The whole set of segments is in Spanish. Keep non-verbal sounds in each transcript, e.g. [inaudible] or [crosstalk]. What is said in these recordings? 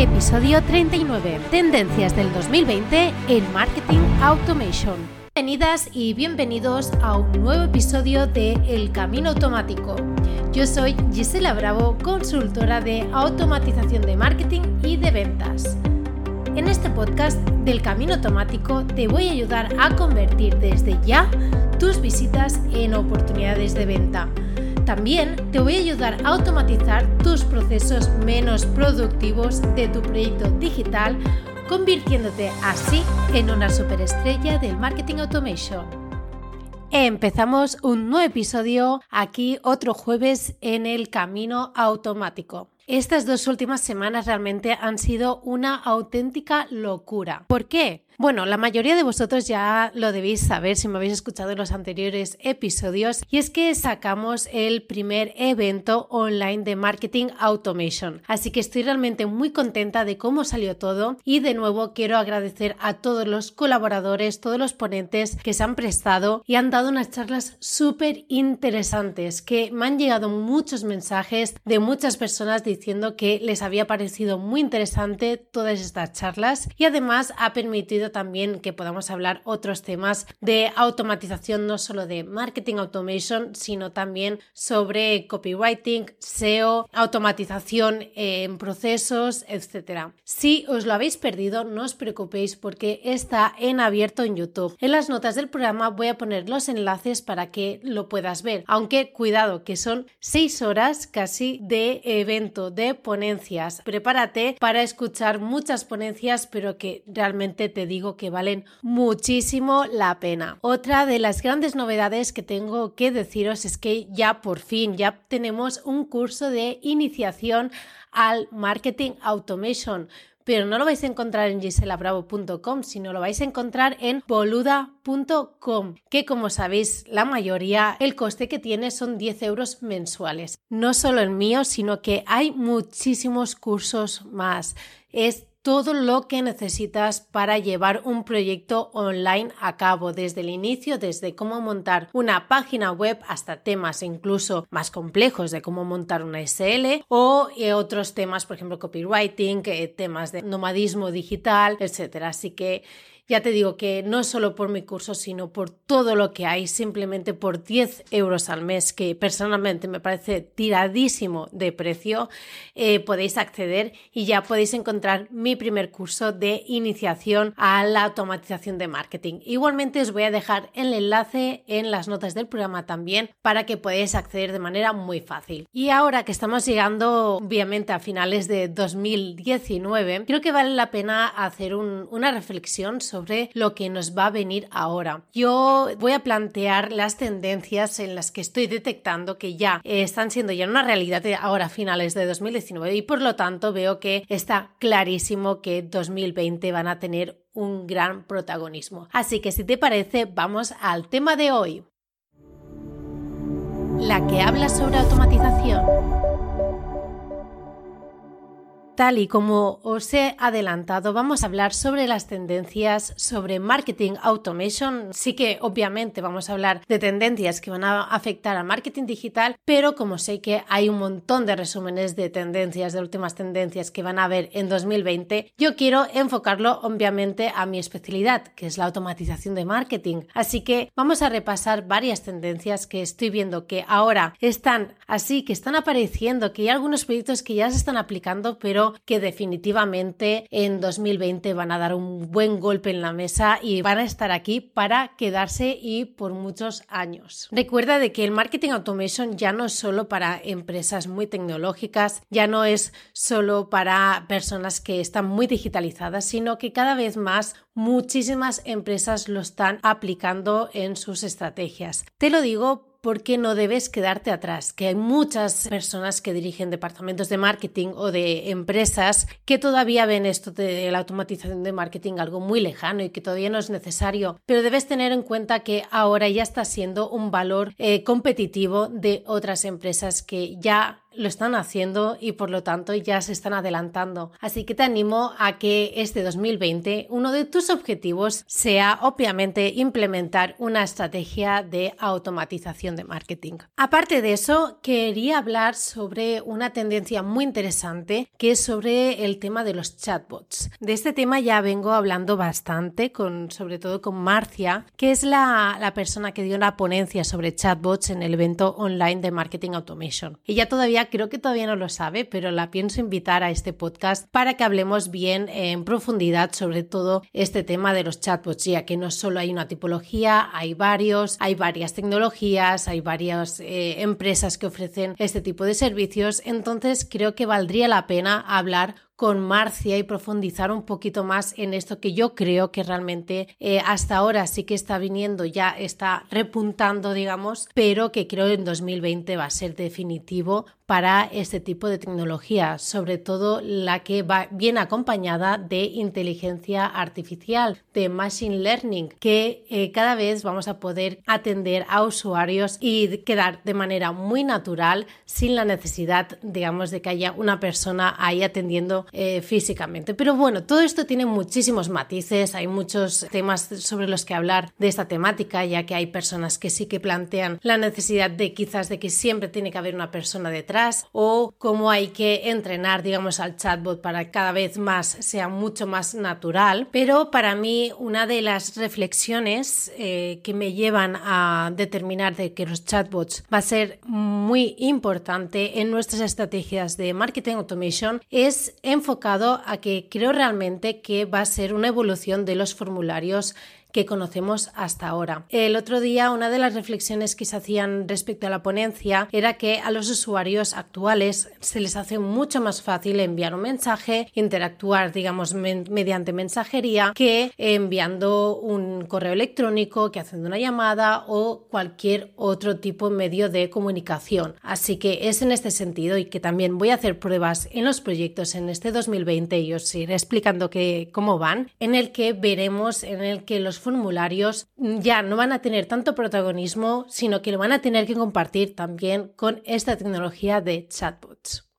Episodio 39. Tendencias del 2020 en Marketing Automation. Bienvenidas y bienvenidos a un nuevo episodio de El Camino Automático. Yo soy Gisela Bravo, consultora de automatización de marketing y de ventas. En este podcast del Camino Automático te voy a ayudar a convertir desde ya tus visitas en oportunidades de venta también te voy a ayudar a automatizar tus procesos menos productivos de tu proyecto digital, convirtiéndote así en una superestrella del marketing automation. Empezamos un nuevo episodio aquí otro jueves en el camino automático. Estas dos últimas semanas realmente han sido una auténtica locura. ¿Por qué? Bueno, la mayoría de vosotros ya lo debéis saber si me habéis escuchado en los anteriores episodios y es que sacamos el primer evento online de marketing automation. Así que estoy realmente muy contenta de cómo salió todo y de nuevo quiero agradecer a todos los colaboradores, todos los ponentes que se han prestado y han dado unas charlas súper interesantes que me han llegado muchos mensajes de muchas personas diciendo que les había parecido muy interesante todas estas charlas y además ha permitido también que podamos hablar otros temas de automatización, no solo de marketing automation, sino también sobre copywriting, SEO, automatización en procesos, etc. Si os lo habéis perdido, no os preocupéis porque está en abierto en YouTube. En las notas del programa voy a poner los enlaces para que lo puedas ver, aunque cuidado que son seis horas casi de evento, de ponencias. Prepárate para escuchar muchas ponencias, pero que realmente te digo que valen muchísimo la pena. Otra de las grandes novedades que tengo que deciros es que ya por fin ya tenemos un curso de iniciación al marketing automation pero no lo vais a encontrar en giselabravo.com, sino lo vais a encontrar en boluda.com, que como sabéis, la mayoría, el coste que tiene son 10 euros mensuales. No solo el mío, sino que hay muchísimos cursos más. Es todo lo que necesitas para llevar un proyecto online a cabo desde el inicio, desde cómo montar una página web hasta temas incluso más complejos de cómo montar una SL o eh, otros temas, por ejemplo, copywriting, eh, temas de nomadismo digital, etcétera. Así que ya te digo que no solo por mi curso, sino por todo lo que hay, simplemente por 10 euros al mes, que personalmente me parece tiradísimo de precio, eh, podéis acceder y ya podéis encontrar mi primer curso de iniciación a la automatización de marketing. Igualmente os voy a dejar el enlace en las notas del programa también para que podáis acceder de manera muy fácil. Y ahora que estamos llegando obviamente a finales de 2019, creo que vale la pena hacer una reflexión sobre sobre lo que nos va a venir ahora. Yo voy a plantear las tendencias en las que estoy detectando que ya están siendo ya una realidad ahora finales de 2019 y por lo tanto veo que está clarísimo que 2020 van a tener un gran protagonismo. Así que si te parece, vamos al tema de hoy. La que habla sobre automatización. Y como os he adelantado, vamos a hablar sobre las tendencias sobre marketing automation. Sí que obviamente vamos a hablar de tendencias que van a afectar al marketing digital, pero como sé que hay un montón de resúmenes de tendencias, de últimas tendencias que van a haber en 2020, yo quiero enfocarlo obviamente a mi especialidad, que es la automatización de marketing. Así que vamos a repasar varias tendencias que estoy viendo que ahora están así, que están apareciendo, que hay algunos proyectos que ya se están aplicando, pero que definitivamente en 2020 van a dar un buen golpe en la mesa y van a estar aquí para quedarse y por muchos años. Recuerda de que el marketing automation ya no es solo para empresas muy tecnológicas, ya no es solo para personas que están muy digitalizadas, sino que cada vez más muchísimas empresas lo están aplicando en sus estrategias. Te lo digo porque no debes quedarte atrás, que hay muchas personas que dirigen departamentos de marketing o de empresas que todavía ven esto de la automatización de marketing algo muy lejano y que todavía no es necesario, pero debes tener en cuenta que ahora ya está siendo un valor eh, competitivo de otras empresas que ya lo están haciendo y por lo tanto ya se están adelantando. Así que te animo a que este 2020 uno de tus objetivos sea obviamente implementar una estrategia de automatización de marketing. Aparte de eso, quería hablar sobre una tendencia muy interesante que es sobre el tema de los chatbots. De este tema ya vengo hablando bastante, con, sobre todo con Marcia, que es la, la persona que dio una ponencia sobre chatbots en el evento online de Marketing Automation. Ella todavía, creo que todavía no lo sabe, pero la pienso invitar a este podcast para que hablemos bien en profundidad sobre todo este tema de los chatbots, ya que no solo hay una tipología, hay varios, hay varias tecnologías, hay varias eh, empresas que ofrecen este tipo de servicios, entonces creo que valdría la pena hablar con Marcia y profundizar un poquito más en esto que yo creo que realmente eh, hasta ahora sí que está viniendo, ya está repuntando, digamos, pero que creo en 2020 va a ser definitivo para este tipo de tecnología, sobre todo la que va bien acompañada de inteligencia artificial, de machine learning, que eh, cada vez vamos a poder atender a usuarios y quedar de manera muy natural sin la necesidad, digamos, de que haya una persona ahí atendiendo eh, físicamente. Pero bueno, todo esto tiene muchísimos matices, hay muchos temas sobre los que hablar de esta temática, ya que hay personas que sí que plantean la necesidad de quizás de que siempre tiene que haber una persona detrás o cómo hay que entrenar, digamos, al chatbot para que cada vez más sea mucho más natural. Pero para mí una de las reflexiones eh, que me llevan a determinar de que los chatbots va a ser muy importante en nuestras estrategias de marketing automation es enfocado a que creo realmente que va a ser una evolución de los formularios que conocemos hasta ahora. El otro día una de las reflexiones que se hacían respecto a la ponencia era que a los usuarios actuales se les hace mucho más fácil enviar un mensaje, interactuar, digamos, mediante mensajería que enviando un correo electrónico, que haciendo una llamada o cualquier otro tipo de medio de comunicación. Así que es en este sentido y que también voy a hacer pruebas en los proyectos en este 2020 y os iré explicando que, cómo van, en el que veremos en el que los formularios ya no van a tener tanto protagonismo, sino que lo van a tener que compartir también con esta tecnología de chatbots.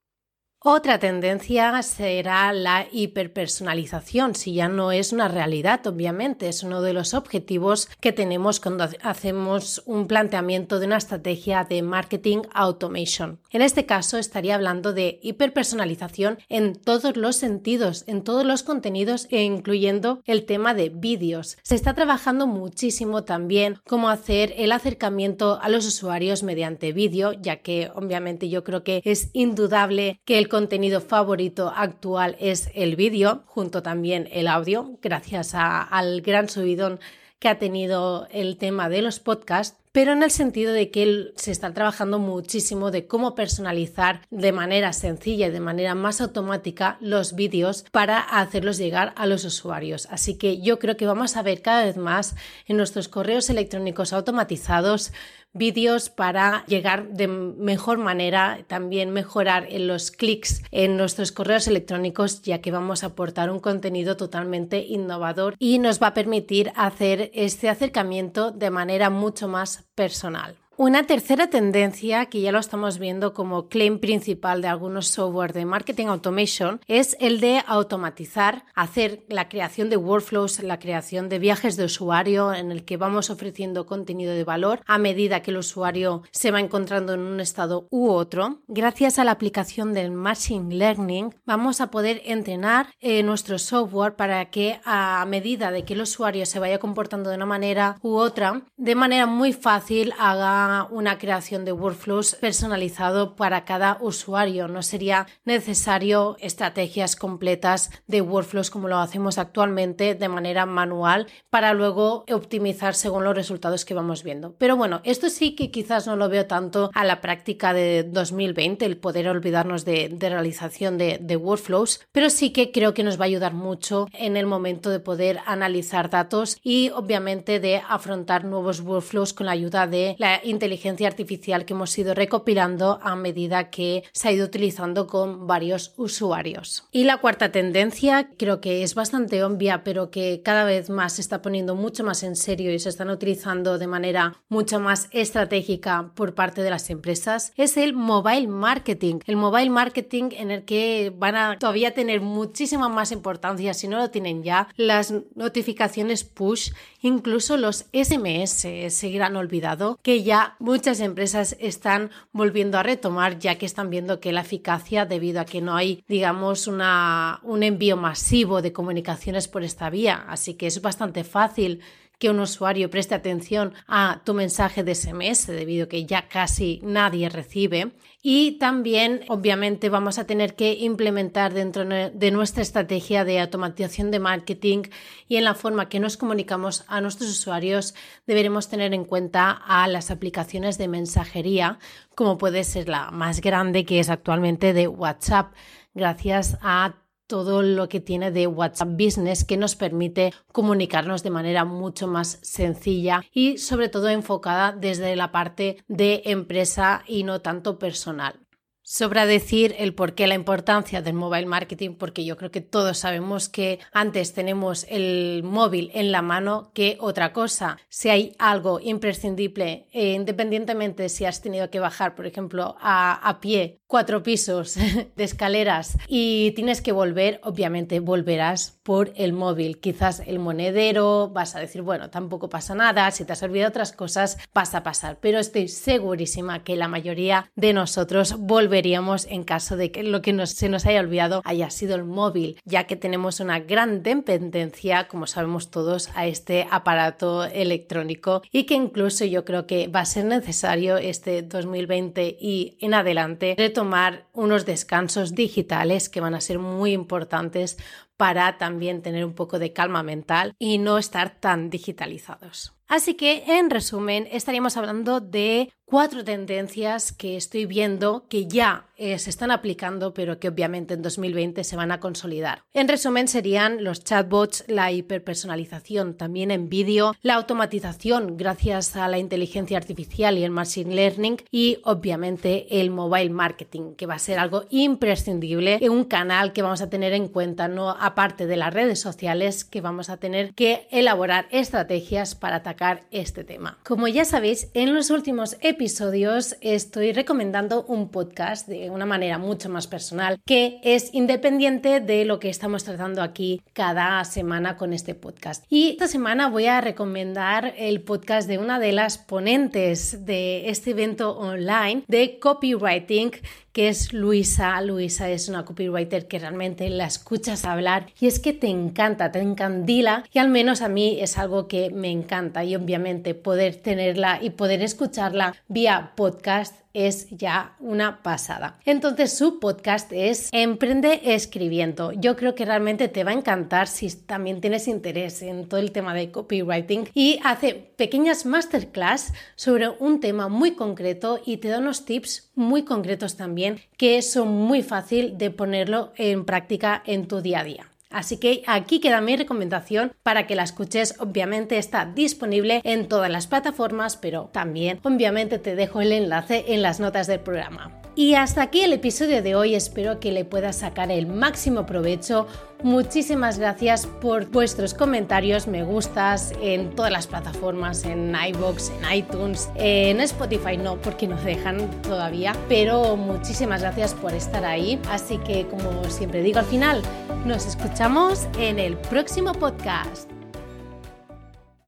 Otra tendencia será la hiperpersonalización, si ya no es una realidad, obviamente, es uno de los objetivos que tenemos cuando hacemos un planteamiento de una estrategia de marketing automation. En este caso estaría hablando de hiperpersonalización en todos los sentidos, en todos los contenidos e incluyendo el tema de vídeos. Se está trabajando muchísimo también cómo hacer el acercamiento a los usuarios mediante vídeo, ya que obviamente yo creo que es indudable que el contenido favorito actual es el vídeo, junto también el audio, gracias al gran subidón que ha tenido el tema de los podcasts, pero en el sentido de que se está trabajando muchísimo de cómo personalizar de manera sencilla y de manera más automática los vídeos para hacerlos llegar a los usuarios. Así que yo creo que vamos a ver cada vez más en nuestros correos electrónicos automatizados vídeos para llegar de mejor manera, también mejorar en los clics en nuestros correos electrónicos, ya que vamos a aportar un contenido totalmente innovador y nos va a permitir hacer este acercamiento de manera mucho más personal. Una tercera tendencia que ya lo estamos viendo como claim principal de algunos software de marketing automation es el de automatizar, hacer la creación de workflows, la creación de viajes de usuario en el que vamos ofreciendo contenido de valor a medida que el usuario se va encontrando en un estado u otro. Gracias a la aplicación del machine learning vamos a poder entrenar eh, nuestro software para que a medida de que el usuario se vaya comportando de una manera u otra, de manera muy fácil haga una, creación de workflows personalizado para cada usuario. No sería necesario estrategias completas de workflows como lo hacemos actualmente de manera manual para luego optimizar según los resultados que vamos viendo. Pero bueno, esto sí que quizás no lo veo tanto a la práctica de 2020, el poder olvidarnos de, realización de, de workflows, pero sí que creo que nos va a ayudar mucho en el momento de poder analizar datos y obviamente de afrontar nuevos workflows con la ayuda de la inteligencia artificial que hemos ido recopilando a medida que se ha ido utilizando con varios usuarios. Y la cuarta tendencia creo que es bastante obvia, pero que cada vez más se está poniendo mucho más en serio y se están utilizando de manera mucho más estratégica por parte de las empresas, es el mobile marketing. El mobile marketing en el que van a todavía tener muchísima más importancia, si no lo tienen ya, las notificaciones push, incluso los SMS seguirán olvidado, que ya muchas empresas están volviendo a retomar ya que están viendo que la eficacia debido a que no hay, digamos, una, un envío masivo de comunicaciones por esta vía. Así que es bastante fácil que un usuario preste atención a tu mensaje de SMS debido a que ya casi nadie recibe. Y también, obviamente, vamos a tener que implementar dentro de nuestra estrategia de automatización de marketing y en la forma que nos comunicamos a nuestros usuarios, deberemos tener en cuenta a las aplicaciones de mensajería, como puede ser la más grande que es actualmente de WhatsApp gracias a todo lo que tiene de WhatsApp Business que nos permite comunicarnos de manera mucho más sencilla y sobre todo enfocada desde la parte de empresa y no tanto personal. Sobra decir el por qué la importancia del mobile marketing, porque yo creo que todos sabemos que antes tenemos el móvil en la mano que otra cosa. Si hay algo imprescindible, eh, independientemente si has tenido que bajar, por ejemplo, a, a pie cuatro pisos [laughs] de escaleras y tienes que volver, obviamente volverás por el móvil. Quizás el monedero, vas a decir, bueno, tampoco pasa nada, si te has olvidado otras cosas, pasa a pasar. Pero estoy segurísima que la mayoría de nosotros volveremos en caso de que lo que se nos haya olvidado haya sido el móvil, ya que tenemos una gran dependencia, como sabemos todos, a este aparato electrónico y que incluso yo creo que va a ser necesario este 2020 y en adelante retomar unos descansos digitales que van a ser muy importantes para también tener un poco de calma mental y no estar tan digitalizados. Así que, en resumen, estaríamos hablando de cuatro tendencias que estoy viendo que ya eh, se están aplicando, pero que obviamente en 2020 se van a consolidar. En resumen, serían los chatbots, la hiperpersonalización también en vídeo, la automatización gracias a la inteligencia artificial y el machine learning y obviamente el mobile marketing, que va a ser algo imprescindible en un canal que vamos a tener en cuenta, no aparte de las redes sociales, que vamos a tener que elaborar estrategias para atacar este tema. Como ya sabéis, en los últimos episodios estoy recomendando un podcast de una manera mucho más personal que es independiente de lo que estamos tratando aquí cada semana con este podcast. Y esta semana voy a recomendar el podcast de una de las ponentes de este evento online de copywriting que es Luisa. Luisa es una copywriter que realmente la escuchas hablar y es que te encanta, te encandila y al menos a mí es algo que me encanta y obviamente poder tenerla y poder escucharla vía podcast es ya una pasada. Entonces su podcast es Emprende escribiendo. Yo creo que realmente te va a encantar si también tienes interés en todo el tema de copywriting y hace pequeñas masterclass sobre un tema muy concreto y te da unos tips muy concretos también que son muy fácil de ponerlo en práctica en tu día a día. Así que aquí queda mi recomendación para que la escuches. Obviamente está disponible en todas las plataformas, pero también obviamente te dejo el enlace en las notas del programa. Y hasta aquí el episodio de hoy, espero que le puedas sacar el máximo provecho. Muchísimas gracias por vuestros comentarios, me gustas en todas las plataformas, en iBox, en iTunes, en Spotify no, porque no dejan todavía, pero muchísimas gracias por estar ahí. Así que como siempre digo al final, nos escuchamos en el próximo podcast.